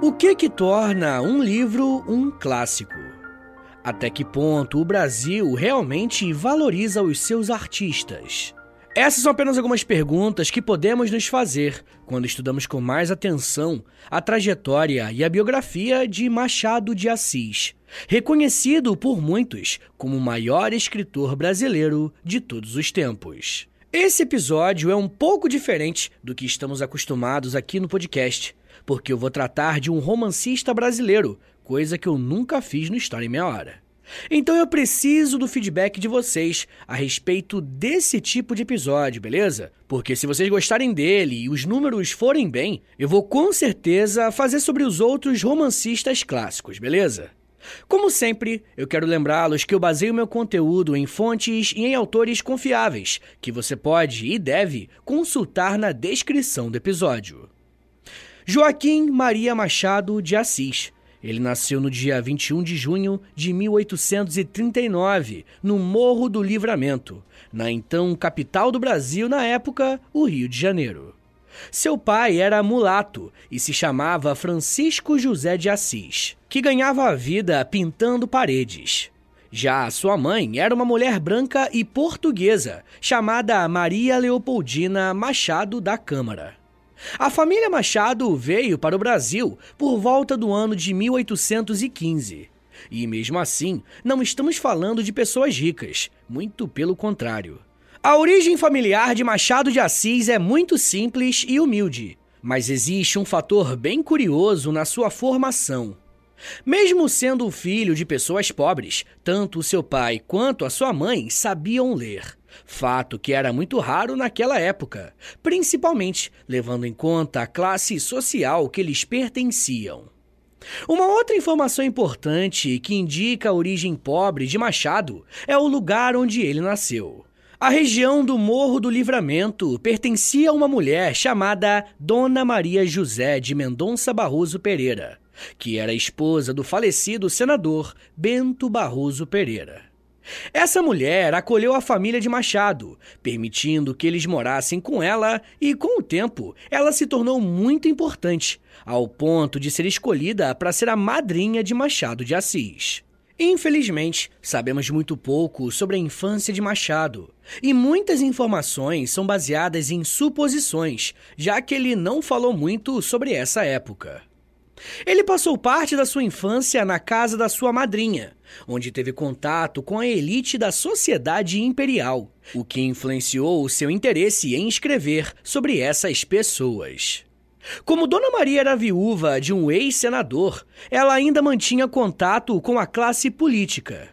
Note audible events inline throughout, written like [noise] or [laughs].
O que que torna um livro um clássico? Até que ponto o Brasil realmente valoriza os seus artistas? Essas são apenas algumas perguntas que podemos nos fazer quando estudamos com mais atenção a trajetória e a biografia de Machado de Assis, reconhecido por muitos como o maior escritor brasileiro de todos os tempos. Esse episódio é um pouco diferente do que estamos acostumados aqui no podcast, porque eu vou tratar de um romancista brasileiro, coisa que eu nunca fiz no História em Meia Hora. Então eu preciso do feedback de vocês a respeito desse tipo de episódio, beleza? Porque se vocês gostarem dele e os números forem bem, eu vou com certeza fazer sobre os outros romancistas clássicos, beleza? Como sempre, eu quero lembrá-los que eu baseio meu conteúdo em fontes e em autores confiáveis, que você pode e deve consultar na descrição do episódio. Joaquim Maria Machado de Assis. Ele nasceu no dia 21 de junho de 1839, no Morro do Livramento, na então capital do Brasil na época, o Rio de Janeiro. Seu pai era mulato e se chamava Francisco José de Assis, que ganhava a vida pintando paredes. Já sua mãe era uma mulher branca e portuguesa, chamada Maria Leopoldina Machado da Câmara. A família Machado veio para o Brasil por volta do ano de 1815. E mesmo assim, não estamos falando de pessoas ricas, muito pelo contrário. A origem familiar de Machado de Assis é muito simples e humilde, mas existe um fator bem curioso na sua formação. Mesmo sendo filho de pessoas pobres, tanto o seu pai quanto a sua mãe sabiam ler. Fato que era muito raro naquela época, principalmente levando em conta a classe social que eles pertenciam. Uma outra informação importante que indica a origem pobre de Machado é o lugar onde ele nasceu. A região do Morro do Livramento pertencia a uma mulher chamada Dona Maria José de Mendonça Barroso Pereira, que era esposa do falecido senador Bento Barroso Pereira. Essa mulher acolheu a família de Machado, permitindo que eles morassem com ela, e com o tempo ela se tornou muito importante, ao ponto de ser escolhida para ser a madrinha de Machado de Assis. Infelizmente, sabemos muito pouco sobre a infância de Machado, e muitas informações são baseadas em suposições, já que ele não falou muito sobre essa época. Ele passou parte da sua infância na casa da sua madrinha, onde teve contato com a elite da sociedade imperial, o que influenciou o seu interesse em escrever sobre essas pessoas. Como Dona Maria era viúva de um ex-senador, ela ainda mantinha contato com a classe política.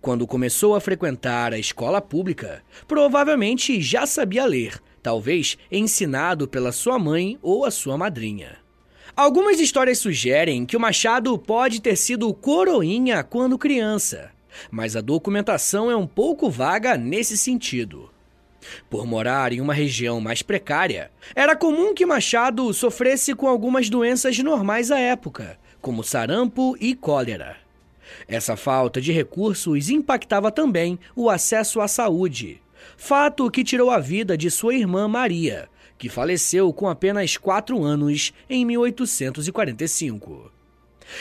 Quando começou a frequentar a escola pública, provavelmente já sabia ler, talvez ensinado pela sua mãe ou a sua madrinha. Algumas histórias sugerem que o Machado pode ter sido coroinha quando criança, mas a documentação é um pouco vaga nesse sentido. Por morar em uma região mais precária, era comum que Machado sofresse com algumas doenças normais à época, como sarampo e cólera. Essa falta de recursos impactava também o acesso à saúde, fato que tirou a vida de sua irmã Maria, que faleceu com apenas 4 anos em 1845.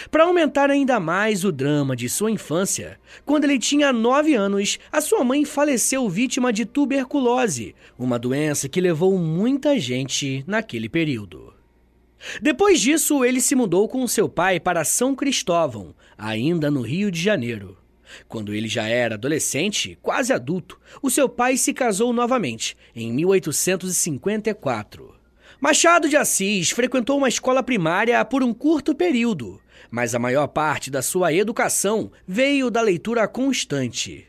Para aumentar ainda mais o drama de sua infância, quando ele tinha 9 anos, a sua mãe faleceu vítima de tuberculose, uma doença que levou muita gente naquele período. Depois disso, ele se mudou com seu pai para São Cristóvão, ainda no Rio de Janeiro. Quando ele já era adolescente, quase adulto, o seu pai se casou novamente, em 1854. Machado de Assis frequentou uma escola primária por um curto período, mas a maior parte da sua educação veio da leitura constante.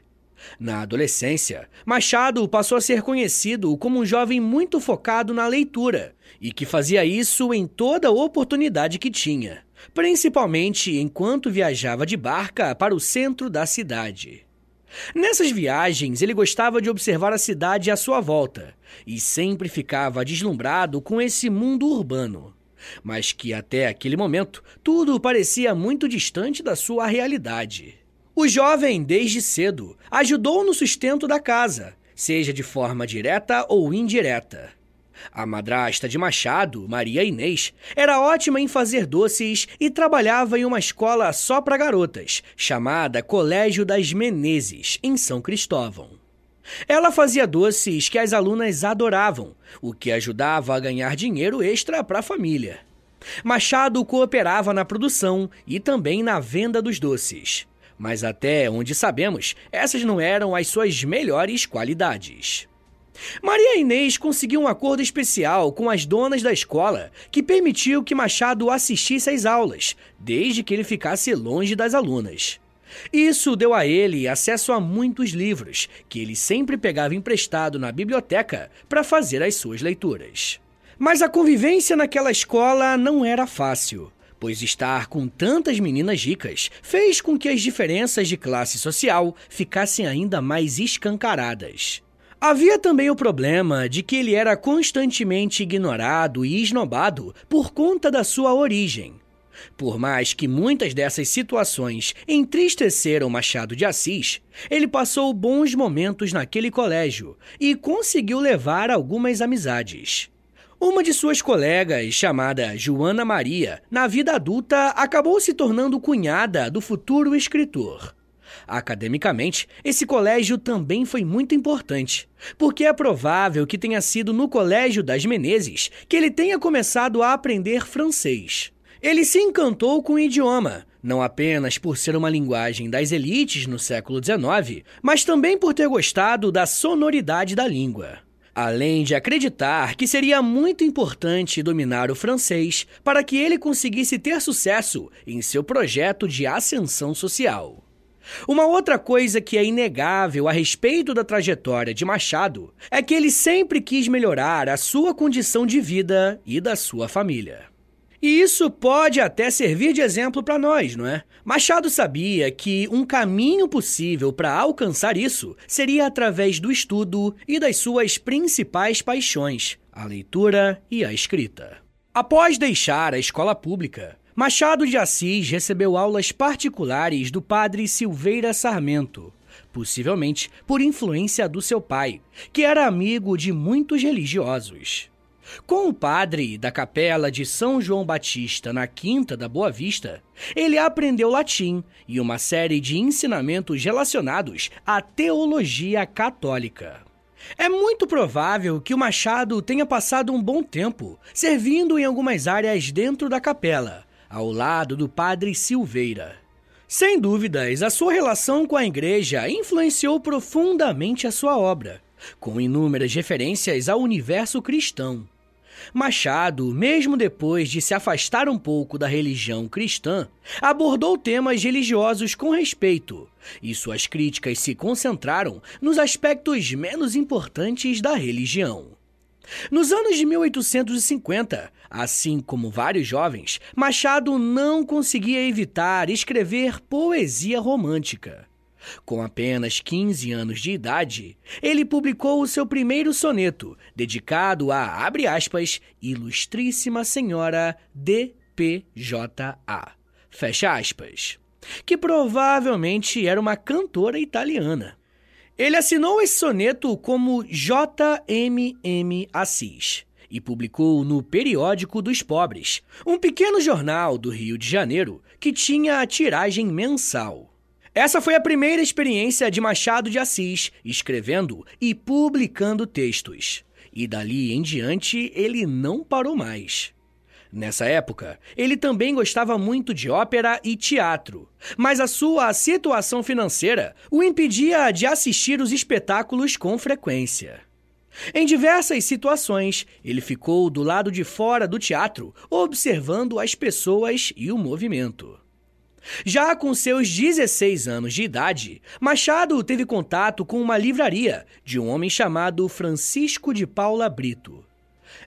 Na adolescência, Machado passou a ser conhecido como um jovem muito focado na leitura e que fazia isso em toda oportunidade que tinha, principalmente enquanto viajava de barca para o centro da cidade. Nessas viagens, ele gostava de observar a cidade à sua volta e sempre ficava deslumbrado com esse mundo urbano, mas que até aquele momento tudo parecia muito distante da sua realidade. O jovem, desde cedo, ajudou no sustento da casa, seja de forma direta ou indireta. A madrasta de Machado, Maria Inês, era ótima em fazer doces e trabalhava em uma escola só para garotas, chamada Colégio das Menezes, em São Cristóvão. Ela fazia doces que as alunas adoravam, o que ajudava a ganhar dinheiro extra para a família. Machado cooperava na produção e também na venda dos doces. Mas até onde sabemos, essas não eram as suas melhores qualidades. Maria Inês conseguiu um acordo especial com as donas da escola que permitiu que Machado assistisse às aulas, desde que ele ficasse longe das alunas. Isso deu a ele acesso a muitos livros, que ele sempre pegava emprestado na biblioteca para fazer as suas leituras. Mas a convivência naquela escola não era fácil, pois estar com tantas meninas ricas fez com que as diferenças de classe social ficassem ainda mais escancaradas. Havia também o problema de que ele era constantemente ignorado e esnobado por conta da sua origem. Por mais que muitas dessas situações entristeceram Machado de Assis, ele passou bons momentos naquele colégio e conseguiu levar algumas amizades. Uma de suas colegas, chamada Joana Maria, na vida adulta acabou se tornando cunhada do futuro escritor. Academicamente, esse colégio também foi muito importante, porque é provável que tenha sido no Colégio das Menezes que ele tenha começado a aprender francês. Ele se encantou com o idioma, não apenas por ser uma linguagem das elites no século XIX, mas também por ter gostado da sonoridade da língua. Além de acreditar que seria muito importante dominar o francês para que ele conseguisse ter sucesso em seu projeto de ascensão social. Uma outra coisa que é inegável a respeito da trajetória de Machado é que ele sempre quis melhorar a sua condição de vida e da sua família. E isso pode até servir de exemplo para nós, não é? Machado sabia que um caminho possível para alcançar isso seria através do estudo e das suas principais paixões, a leitura e a escrita. Após deixar a escola pública, Machado de Assis recebeu aulas particulares do padre Silveira Sarmento, possivelmente por influência do seu pai, que era amigo de muitos religiosos. Com o padre da capela de São João Batista na Quinta da Boa Vista, ele aprendeu latim e uma série de ensinamentos relacionados à teologia católica. É muito provável que o Machado tenha passado um bom tempo servindo em algumas áreas dentro da capela, ao lado do padre Silveira. Sem dúvidas, a sua relação com a igreja influenciou profundamente a sua obra, com inúmeras referências ao universo cristão. Machado, mesmo depois de se afastar um pouco da religião cristã, abordou temas religiosos com respeito, e suas críticas se concentraram nos aspectos menos importantes da religião. Nos anos de 1850, assim como vários jovens, Machado não conseguia evitar escrever poesia romântica. Com apenas 15 anos de idade, ele publicou o seu primeiro soneto, dedicado a, abre aspas, Ilustríssima Senhora D.P.J.A. Fecha aspas. Que provavelmente era uma cantora italiana. Ele assinou esse soneto como J.M.M. Assis e publicou no Periódico dos Pobres, um pequeno jornal do Rio de Janeiro que tinha a tiragem mensal. Essa foi a primeira experiência de Machado de Assis escrevendo e publicando textos. E dali em diante ele não parou mais. Nessa época, ele também gostava muito de ópera e teatro, mas a sua situação financeira o impedia de assistir os espetáculos com frequência. Em diversas situações, ele ficou do lado de fora do teatro, observando as pessoas e o movimento. Já com seus 16 anos de idade, Machado teve contato com uma livraria de um homem chamado Francisco de Paula Brito.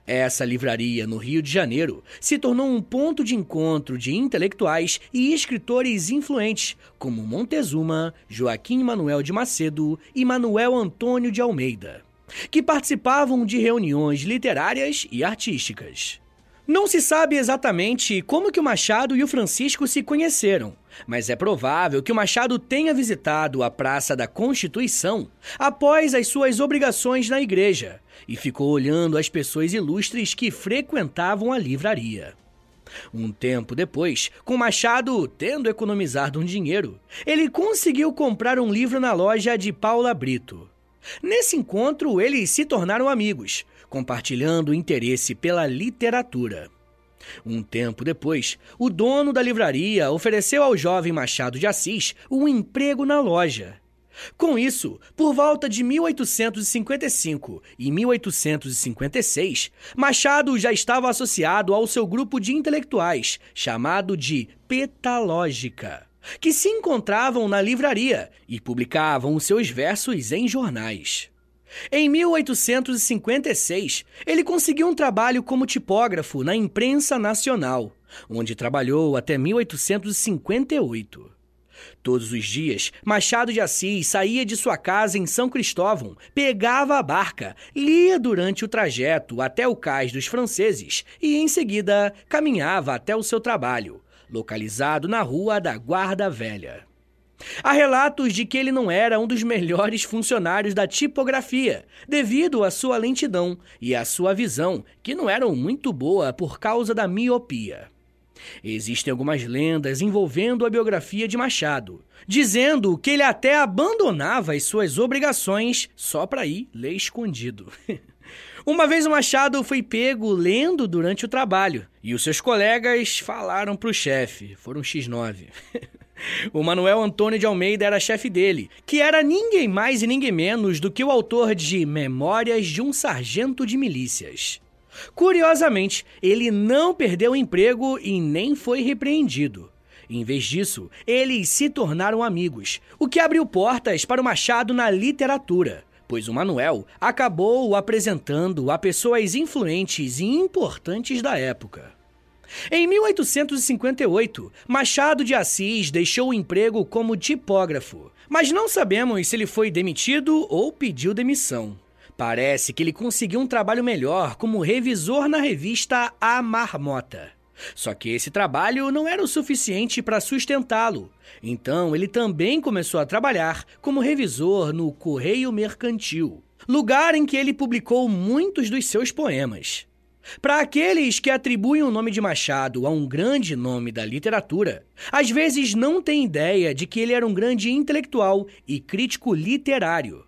Essa livraria no Rio de Janeiro se tornou um ponto de encontro de intelectuais e escritores influentes, como Montezuma, Joaquim Manuel de Macedo e Manuel Antônio de Almeida, que participavam de reuniões literárias e artísticas. Não se sabe exatamente como que o Machado e o Francisco se conheceram, mas é provável que o Machado tenha visitado a Praça da Constituição após as suas obrigações na igreja e ficou olhando as pessoas ilustres que frequentavam a livraria. Um tempo depois, com Machado tendo economizado um dinheiro, ele conseguiu comprar um livro na loja de Paula Brito. Nesse encontro, eles se tornaram amigos, compartilhando interesse pela literatura. Um tempo depois, o dono da livraria ofereceu ao jovem Machado de Assis um emprego na loja. Com isso, por volta de 1855 e 1856, Machado já estava associado ao seu grupo de intelectuais, chamado de Petalógica que se encontravam na livraria e publicavam seus versos em jornais. Em 1856, ele conseguiu um trabalho como tipógrafo na imprensa nacional, onde trabalhou até 1858. Todos os dias, Machado de Assis saía de sua casa em São Cristóvão, pegava a barca, lia durante o trajeto até o cais dos franceses e, em seguida, caminhava até o seu trabalho, localizado na Rua da Guarda Velha. Há relatos de que ele não era um dos melhores funcionários da tipografia, devido à sua lentidão e à sua visão, que não eram muito boa por causa da miopia. Existem algumas lendas envolvendo a biografia de Machado, dizendo que ele até abandonava as suas obrigações só para ir ler escondido. [laughs] Uma vez o Machado foi pego lendo durante o trabalho e os seus colegas falaram para o chefe, foram X9. [laughs] o Manuel Antônio de Almeida era chefe dele, que era ninguém mais e ninguém menos do que o autor de Memórias de um Sargento de Milícias. Curiosamente, ele não perdeu o emprego e nem foi repreendido. Em vez disso, eles se tornaram amigos, o que abriu portas para o Machado na literatura pois o Manuel acabou o apresentando a pessoas influentes e importantes da época. Em 1858, Machado de Assis deixou o emprego como tipógrafo, mas não sabemos se ele foi demitido ou pediu demissão. Parece que ele conseguiu um trabalho melhor como revisor na revista A Marmota. Só que esse trabalho não era o suficiente para sustentá-lo. Então ele também começou a trabalhar como revisor no Correio Mercantil, lugar em que ele publicou muitos dos seus poemas. Para aqueles que atribuem o nome de Machado a um grande nome da literatura, às vezes não têm ideia de que ele era um grande intelectual e crítico literário.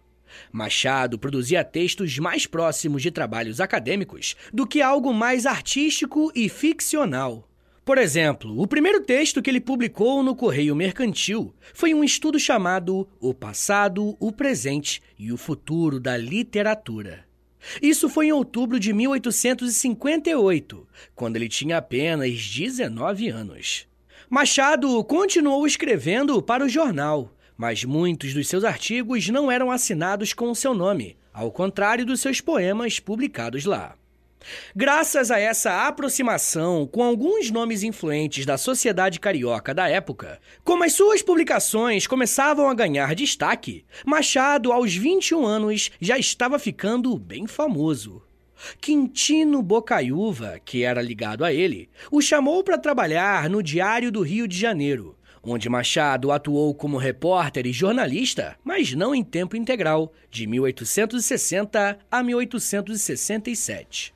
Machado produzia textos mais próximos de trabalhos acadêmicos do que algo mais artístico e ficcional. Por exemplo, o primeiro texto que ele publicou no Correio Mercantil foi um estudo chamado O Passado, o Presente e o Futuro da Literatura. Isso foi em outubro de 1858, quando ele tinha apenas 19 anos. Machado continuou escrevendo para o jornal, mas muitos dos seus artigos não eram assinados com o seu nome, ao contrário dos seus poemas publicados lá. Graças a essa aproximação com alguns nomes influentes da sociedade carioca da época, como as suas publicações começavam a ganhar destaque, Machado, aos 21 anos, já estava ficando bem famoso. Quintino Bocaiúva, que era ligado a ele, o chamou para trabalhar no Diário do Rio de Janeiro, onde Machado atuou como repórter e jornalista, mas não em tempo integral, de 1860 a 1867.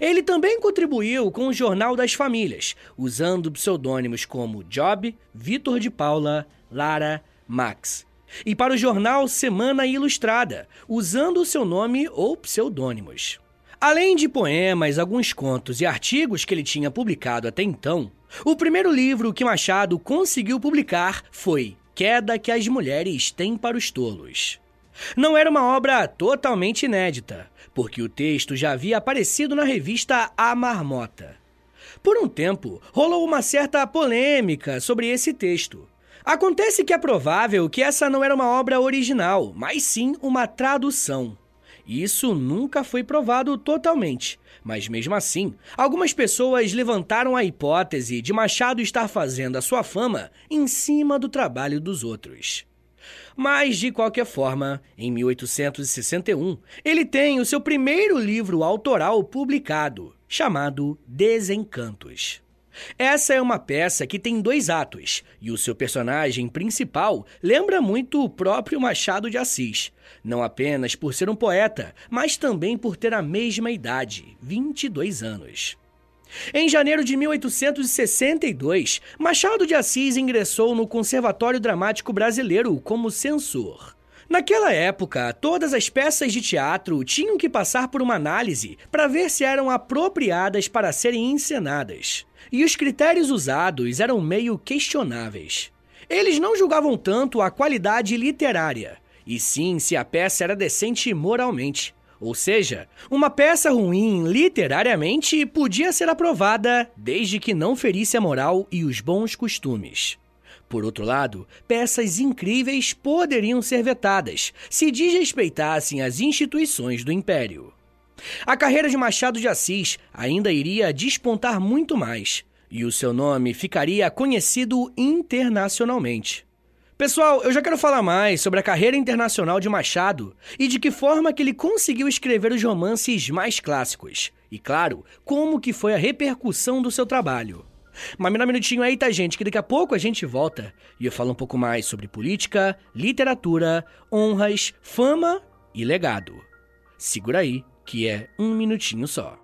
Ele também contribuiu com o Jornal das Famílias, usando pseudônimos como Job, Vitor de Paula, Lara, Max. E para o jornal Semana Ilustrada, usando o seu nome ou pseudônimos. Além de poemas, alguns contos e artigos que ele tinha publicado até então, o primeiro livro que Machado conseguiu publicar foi Queda que as Mulheres Têm para os Tolos. Não era uma obra totalmente inédita, porque o texto já havia aparecido na revista A Marmota. Por um tempo, rolou uma certa polêmica sobre esse texto. Acontece que é provável que essa não era uma obra original, mas sim uma tradução. Isso nunca foi provado totalmente, mas mesmo assim, algumas pessoas levantaram a hipótese de Machado estar fazendo a sua fama em cima do trabalho dos outros. Mas, de qualquer forma, em 1861, ele tem o seu primeiro livro autoral publicado, chamado Desencantos. Essa é uma peça que tem dois atos, e o seu personagem principal lembra muito o próprio Machado de Assis, não apenas por ser um poeta, mas também por ter a mesma idade, 22 anos. Em janeiro de 1862, Machado de Assis ingressou no Conservatório Dramático Brasileiro como censor. Naquela época, todas as peças de teatro tinham que passar por uma análise para ver se eram apropriadas para serem encenadas. E os critérios usados eram meio questionáveis. Eles não julgavam tanto a qualidade literária, e sim se a peça era decente moralmente. Ou seja, uma peça ruim literariamente podia ser aprovada desde que não ferisse a moral e os bons costumes. Por outro lado, peças incríveis poderiam ser vetadas se desrespeitassem as instituições do Império. A carreira de Machado de Assis ainda iria despontar muito mais, e o seu nome ficaria conhecido internacionalmente. Pessoal, eu já quero falar mais sobre a carreira internacional de Machado e de que forma que ele conseguiu escrever os romances mais clássicos. E claro, como que foi a repercussão do seu trabalho. Mas me dá um minutinho aí, tá, gente? Que daqui a pouco a gente volta e eu falo um pouco mais sobre política, literatura, honras, fama e legado. Segura aí, que é um minutinho só.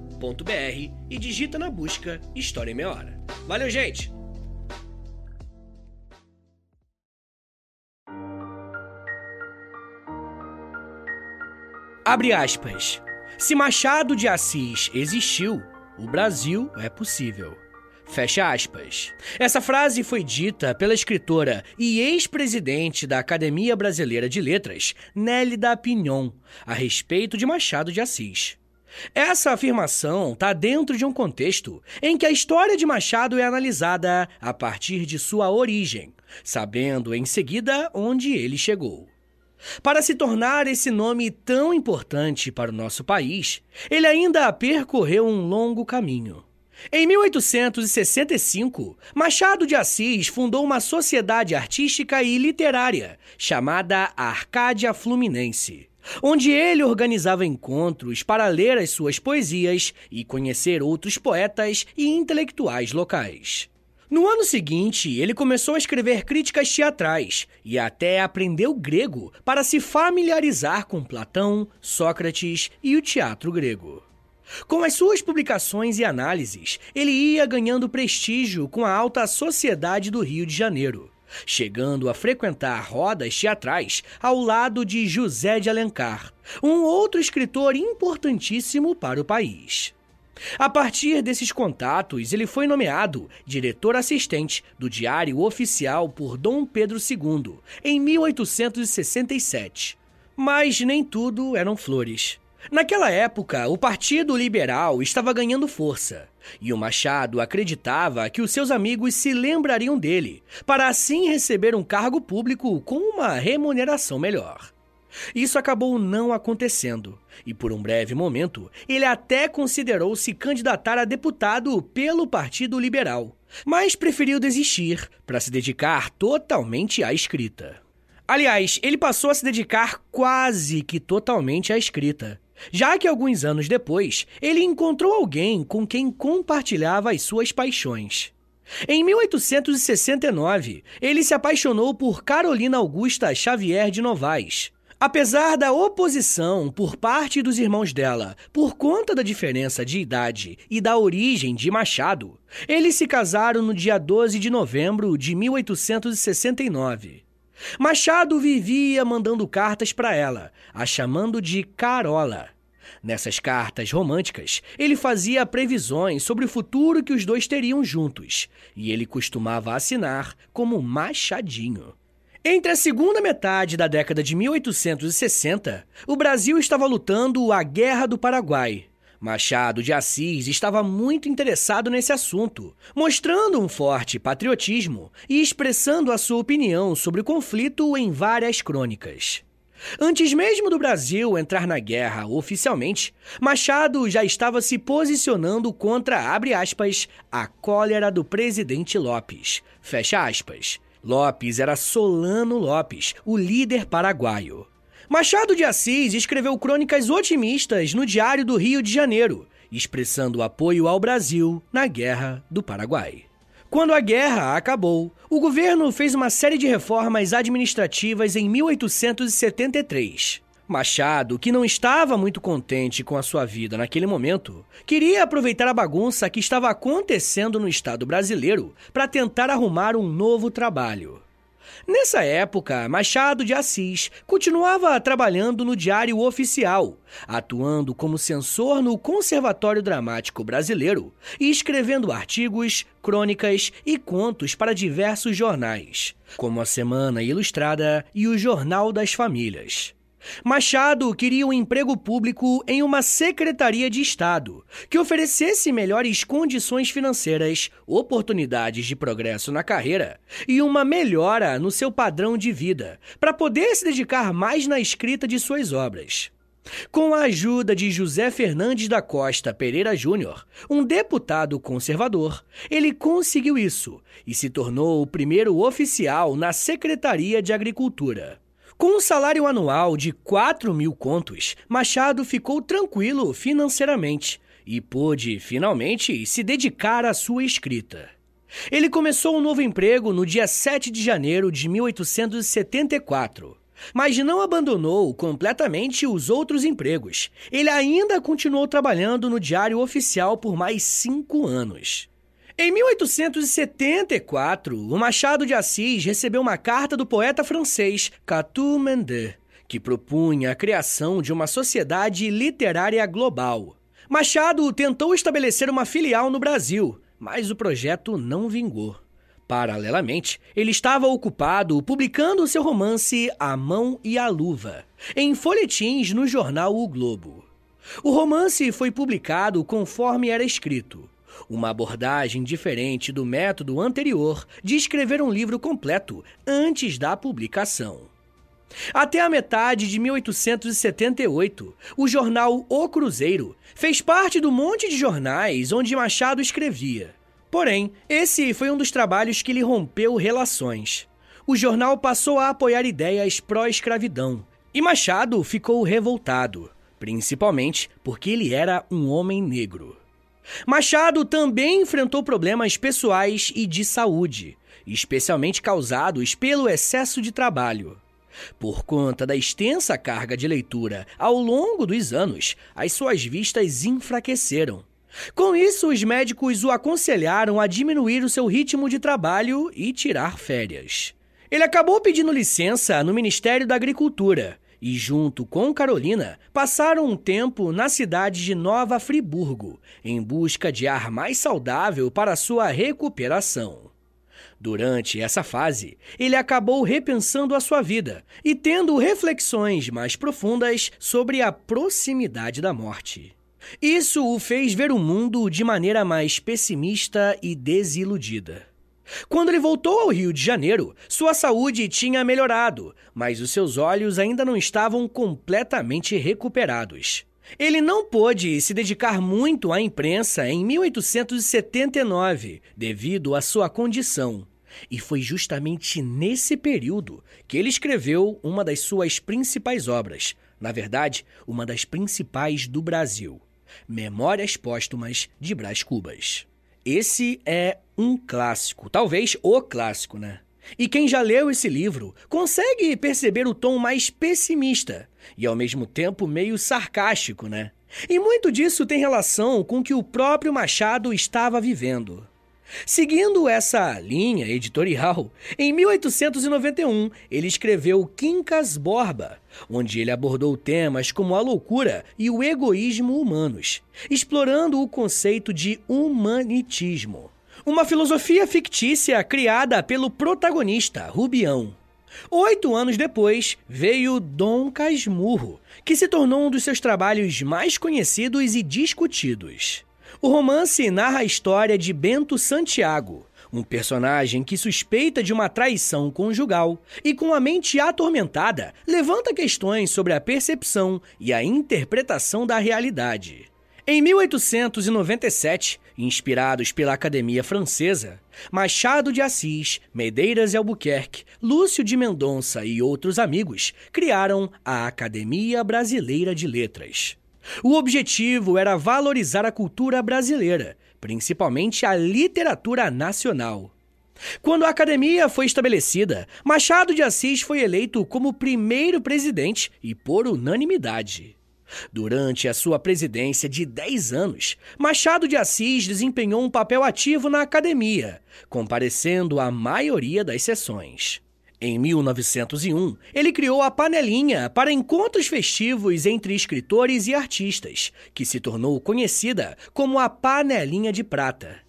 e digita na busca História em Meia Hora. Valeu, gente! Abre aspas. Se Machado de Assis existiu, o Brasil é possível. Fecha aspas. Essa frase foi dita pela escritora e ex-presidente da Academia Brasileira de Letras, Nélida Pinhon, a respeito de Machado de Assis. Essa afirmação está dentro de um contexto em que a história de Machado é analisada a partir de sua origem, sabendo em seguida onde ele chegou. Para se tornar esse nome tão importante para o nosso país, ele ainda percorreu um longo caminho. Em 1865, Machado de Assis fundou uma sociedade artística e literária chamada Arcádia Fluminense, onde ele organizava encontros para ler as suas poesias e conhecer outros poetas e intelectuais locais. No ano seguinte, ele começou a escrever críticas teatrais e até aprendeu grego para se familiarizar com Platão, Sócrates e o teatro grego. Com as suas publicações e análises, ele ia ganhando prestígio com a alta sociedade do Rio de Janeiro, chegando a frequentar rodas teatrais ao lado de José de Alencar, um outro escritor importantíssimo para o país. A partir desses contatos, ele foi nomeado diretor assistente do Diário Oficial por Dom Pedro II, em 1867. Mas nem tudo eram flores. Naquela época, o Partido Liberal estava ganhando força, e o Machado acreditava que os seus amigos se lembrariam dele, para assim receber um cargo público com uma remuneração melhor. Isso acabou não acontecendo, e por um breve momento ele até considerou se candidatar a deputado pelo Partido Liberal, mas preferiu desistir para se dedicar totalmente à escrita. Aliás, ele passou a se dedicar quase que totalmente à escrita, já que alguns anos depois ele encontrou alguém com quem compartilhava as suas paixões. Em 1869, ele se apaixonou por Carolina Augusta Xavier de Novaes, Apesar da oposição por parte dos irmãos dela por conta da diferença de idade e da origem de Machado, eles se casaram no dia 12 de novembro de 1869. Machado vivia mandando cartas para ela, a chamando de Carola. Nessas cartas românticas, ele fazia previsões sobre o futuro que os dois teriam juntos, e ele costumava assinar como Machadinho. Entre a segunda metade da década de 1860, o Brasil estava lutando a Guerra do Paraguai. Machado de Assis estava muito interessado nesse assunto, mostrando um forte patriotismo e expressando a sua opinião sobre o conflito em várias crônicas. Antes mesmo do Brasil entrar na guerra oficialmente, Machado já estava se posicionando contra, abre aspas, a cólera do presidente Lopes, fecha aspas, Lopes era Solano Lopes, o líder paraguaio. Machado de Assis escreveu crônicas otimistas no Diário do Rio de Janeiro, expressando apoio ao Brasil na Guerra do Paraguai. Quando a guerra acabou, o governo fez uma série de reformas administrativas em 1873. Machado, que não estava muito contente com a sua vida naquele momento, queria aproveitar a bagunça que estava acontecendo no Estado brasileiro para tentar arrumar um novo trabalho. Nessa época, Machado de Assis continuava trabalhando no Diário Oficial, atuando como censor no Conservatório Dramático Brasileiro e escrevendo artigos, crônicas e contos para diversos jornais, como a Semana Ilustrada e o Jornal das Famílias. Machado queria um emprego público em uma secretaria de Estado que oferecesse melhores condições financeiras, oportunidades de progresso na carreira e uma melhora no seu padrão de vida, para poder se dedicar mais na escrita de suas obras. Com a ajuda de José Fernandes da Costa Pereira Júnior, um deputado conservador, ele conseguiu isso e se tornou o primeiro oficial na Secretaria de Agricultura. Com um salário anual de 4 mil contos, Machado ficou tranquilo financeiramente e pôde, finalmente, se dedicar à sua escrita. Ele começou um novo emprego no dia 7 de janeiro de 1874. Mas não abandonou completamente os outros empregos. Ele ainda continuou trabalhando no Diário Oficial por mais cinco anos. Em 1874, o Machado de Assis recebeu uma carta do poeta francês Catou Mende, que propunha a criação de uma sociedade literária global. Machado tentou estabelecer uma filial no Brasil, mas o projeto não vingou. Paralelamente, ele estava ocupado publicando seu romance A Mão e a Luva, em folhetins no jornal O Globo. O romance foi publicado conforme era escrito, uma abordagem diferente do método anterior de escrever um livro completo antes da publicação. Até a metade de 1878, o jornal O Cruzeiro fez parte do monte de jornais onde Machado escrevia. Porém, esse foi um dos trabalhos que lhe rompeu relações. O jornal passou a apoiar ideias pró-escravidão e Machado ficou revoltado, principalmente porque ele era um homem negro. Machado também enfrentou problemas pessoais e de saúde, especialmente causados pelo excesso de trabalho. Por conta da extensa carga de leitura ao longo dos anos, as suas vistas enfraqueceram. Com isso, os médicos o aconselharam a diminuir o seu ritmo de trabalho e tirar férias. Ele acabou pedindo licença no Ministério da Agricultura e, junto com Carolina, passaram um tempo na cidade de Nova Friburgo, em busca de ar mais saudável para sua recuperação. Durante essa fase, ele acabou repensando a sua vida e tendo reflexões mais profundas sobre a proximidade da morte. Isso o fez ver o mundo de maneira mais pessimista e desiludida. Quando ele voltou ao Rio de Janeiro, sua saúde tinha melhorado, mas os seus olhos ainda não estavam completamente recuperados. Ele não pôde se dedicar muito à imprensa em 1879, devido à sua condição. E foi justamente nesse período que ele escreveu uma das suas principais obras, na verdade, uma das principais do Brasil, Memórias Póstumas de Brás Cubas. Esse é um clássico, talvez o clássico, né? E quem já leu esse livro consegue perceber o tom mais pessimista e ao mesmo tempo meio sarcástico, né? E muito disso tem relação com o que o próprio Machado estava vivendo. Seguindo essa linha editorial, em 1891 ele escreveu Quincas Borba, onde ele abordou temas como a loucura e o egoísmo humanos, explorando o conceito de humanitismo, uma filosofia fictícia criada pelo protagonista Rubião. Oito anos depois, veio Dom Casmurro, que se tornou um dos seus trabalhos mais conhecidos e discutidos. O romance narra a história de Bento Santiago, um personagem que suspeita de uma traição conjugal e, com a mente atormentada, levanta questões sobre a percepção e a interpretação da realidade. Em 1897, inspirados pela Academia Francesa, Machado de Assis, Medeiras e Albuquerque, Lúcio de Mendonça e outros amigos criaram a Academia Brasileira de Letras. O objetivo era valorizar a cultura brasileira, principalmente a literatura nacional. Quando a academia foi estabelecida, Machado de Assis foi eleito como primeiro presidente e por unanimidade. Durante a sua presidência de 10 anos, Machado de Assis desempenhou um papel ativo na academia, comparecendo à maioria das sessões. Em 1901, ele criou a Panelinha para encontros festivos entre escritores e artistas, que se tornou conhecida como a Panelinha de Prata.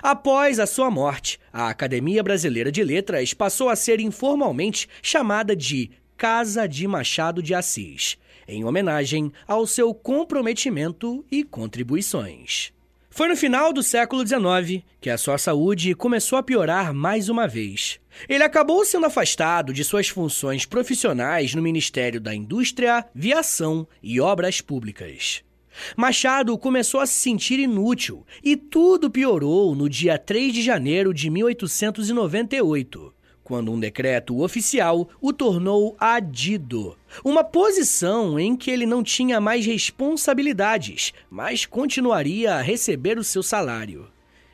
Após a sua morte, a Academia Brasileira de Letras passou a ser informalmente chamada de Casa de Machado de Assis, em homenagem ao seu comprometimento e contribuições. Foi no final do século XIX que a sua saúde começou a piorar mais uma vez. Ele acabou sendo afastado de suas funções profissionais no Ministério da Indústria, Viação e Obras Públicas. Machado começou a se sentir inútil e tudo piorou no dia 3 de janeiro de 1898, quando um decreto oficial o tornou adido, uma posição em que ele não tinha mais responsabilidades, mas continuaria a receber o seu salário.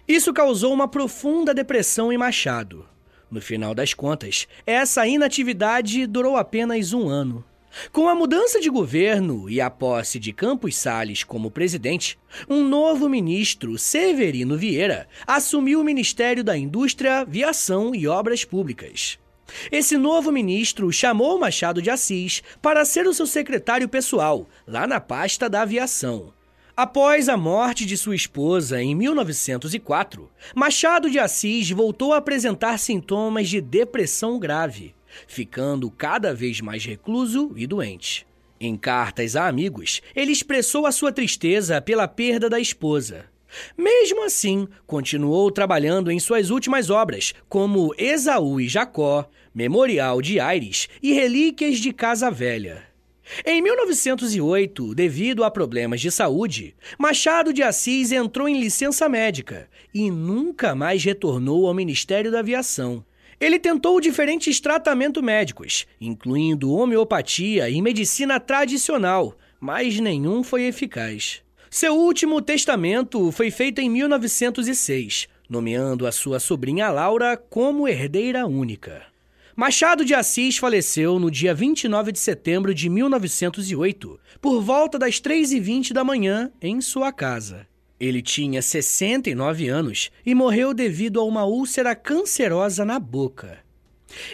Isso causou uma profunda depressão em Machado. No final das contas, essa inatividade durou apenas um ano. Com a mudança de governo e a posse de Campos Sales como presidente, um novo ministro, Severino Vieira, assumiu o Ministério da Indústria, Viação e Obras Públicas. Esse novo ministro chamou Machado de Assis para ser o seu secretário pessoal, lá na pasta da aviação. Após a morte de sua esposa em 1904, Machado de Assis voltou a apresentar sintomas de depressão grave ficando cada vez mais recluso e doente. Em cartas a amigos, ele expressou a sua tristeza pela perda da esposa. Mesmo assim, continuou trabalhando em suas últimas obras, como Esaú e Jacó, Memorial de Aires e Relíquias de Casa Velha. Em 1908, devido a problemas de saúde, Machado de Assis entrou em licença médica e nunca mais retornou ao Ministério da Aviação. Ele tentou diferentes tratamentos médicos, incluindo homeopatia e medicina tradicional, mas nenhum foi eficaz. Seu último testamento foi feito em 1906, nomeando a sua sobrinha Laura como herdeira única. Machado de Assis faleceu no dia 29 de setembro de 1908, por volta das 3h20 da manhã, em sua casa. Ele tinha 69 anos e morreu devido a uma úlcera cancerosa na boca.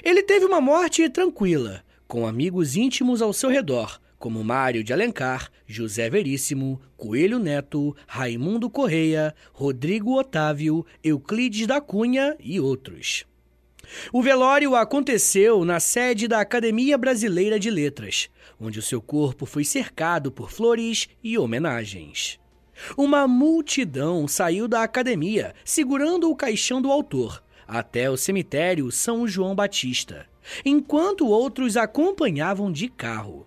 Ele teve uma morte tranquila, com amigos íntimos ao seu redor, como Mário de Alencar, José Veríssimo, Coelho Neto, Raimundo Correia, Rodrigo Otávio, Euclides da Cunha e outros. O velório aconteceu na sede da Academia Brasileira de Letras, onde o seu corpo foi cercado por flores e homenagens. Uma multidão saiu da academia segurando o caixão do autor até o cemitério São João Batista, enquanto outros acompanhavam de carro.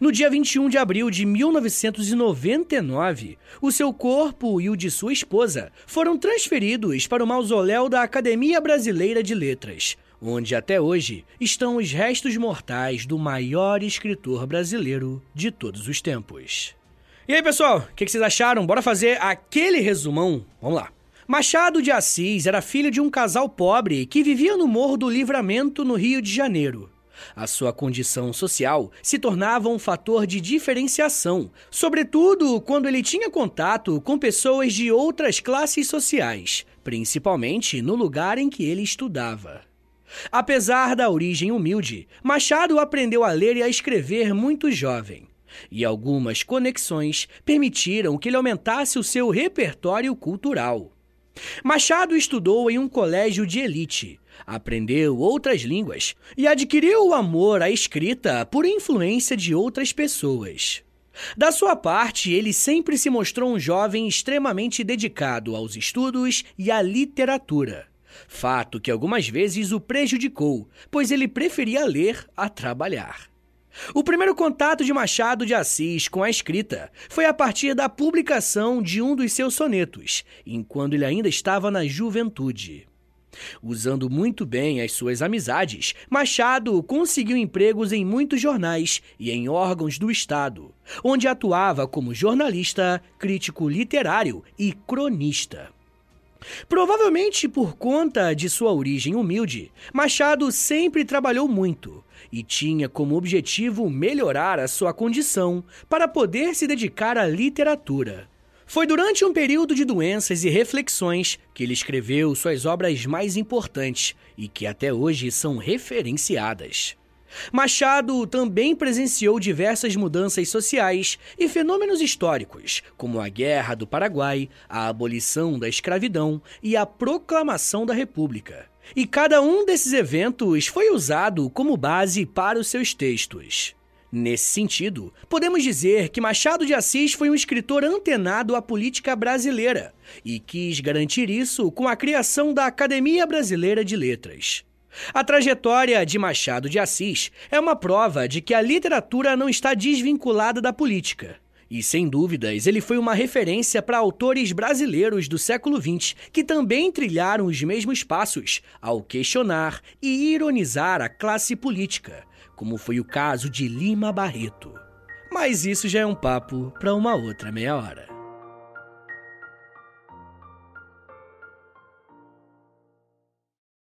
No dia 21 de abril de 1999, o seu corpo e o de sua esposa foram transferidos para o mausoléu da Academia Brasileira de Letras, onde até hoje estão os restos mortais do maior escritor brasileiro de todos os tempos. E aí, pessoal, o que, que vocês acharam? Bora fazer aquele resumão? Vamos lá. Machado de Assis era filho de um casal pobre que vivia no Morro do Livramento, no Rio de Janeiro. A sua condição social se tornava um fator de diferenciação, sobretudo quando ele tinha contato com pessoas de outras classes sociais, principalmente no lugar em que ele estudava. Apesar da origem humilde, Machado aprendeu a ler e a escrever muito jovem. E algumas conexões permitiram que ele aumentasse o seu repertório cultural. Machado estudou em um colégio de elite, aprendeu outras línguas e adquiriu o amor à escrita por influência de outras pessoas. Da sua parte, ele sempre se mostrou um jovem extremamente dedicado aos estudos e à literatura. Fato que algumas vezes o prejudicou, pois ele preferia ler a trabalhar. O primeiro contato de Machado de Assis com a escrita foi a partir da publicação de um dos seus sonetos, enquanto ele ainda estava na juventude. Usando muito bem as suas amizades, Machado conseguiu empregos em muitos jornais e em órgãos do Estado, onde atuava como jornalista, crítico literário e cronista. Provavelmente por conta de sua origem humilde, Machado sempre trabalhou muito e tinha como objetivo melhorar a sua condição para poder se dedicar à literatura. Foi durante um período de doenças e reflexões que ele escreveu suas obras mais importantes e que até hoje são referenciadas. Machado também presenciou diversas mudanças sociais e fenômenos históricos, como a Guerra do Paraguai, a abolição da escravidão e a proclamação da República. E cada um desses eventos foi usado como base para os seus textos. Nesse sentido, podemos dizer que Machado de Assis foi um escritor antenado à política brasileira e quis garantir isso com a criação da Academia Brasileira de Letras. A trajetória de Machado de Assis é uma prova de que a literatura não está desvinculada da política. E sem dúvidas, ele foi uma referência para autores brasileiros do século XX que também trilharam os mesmos passos ao questionar e ironizar a classe política, como foi o caso de Lima Barreto. Mas isso já é um papo para uma outra meia hora.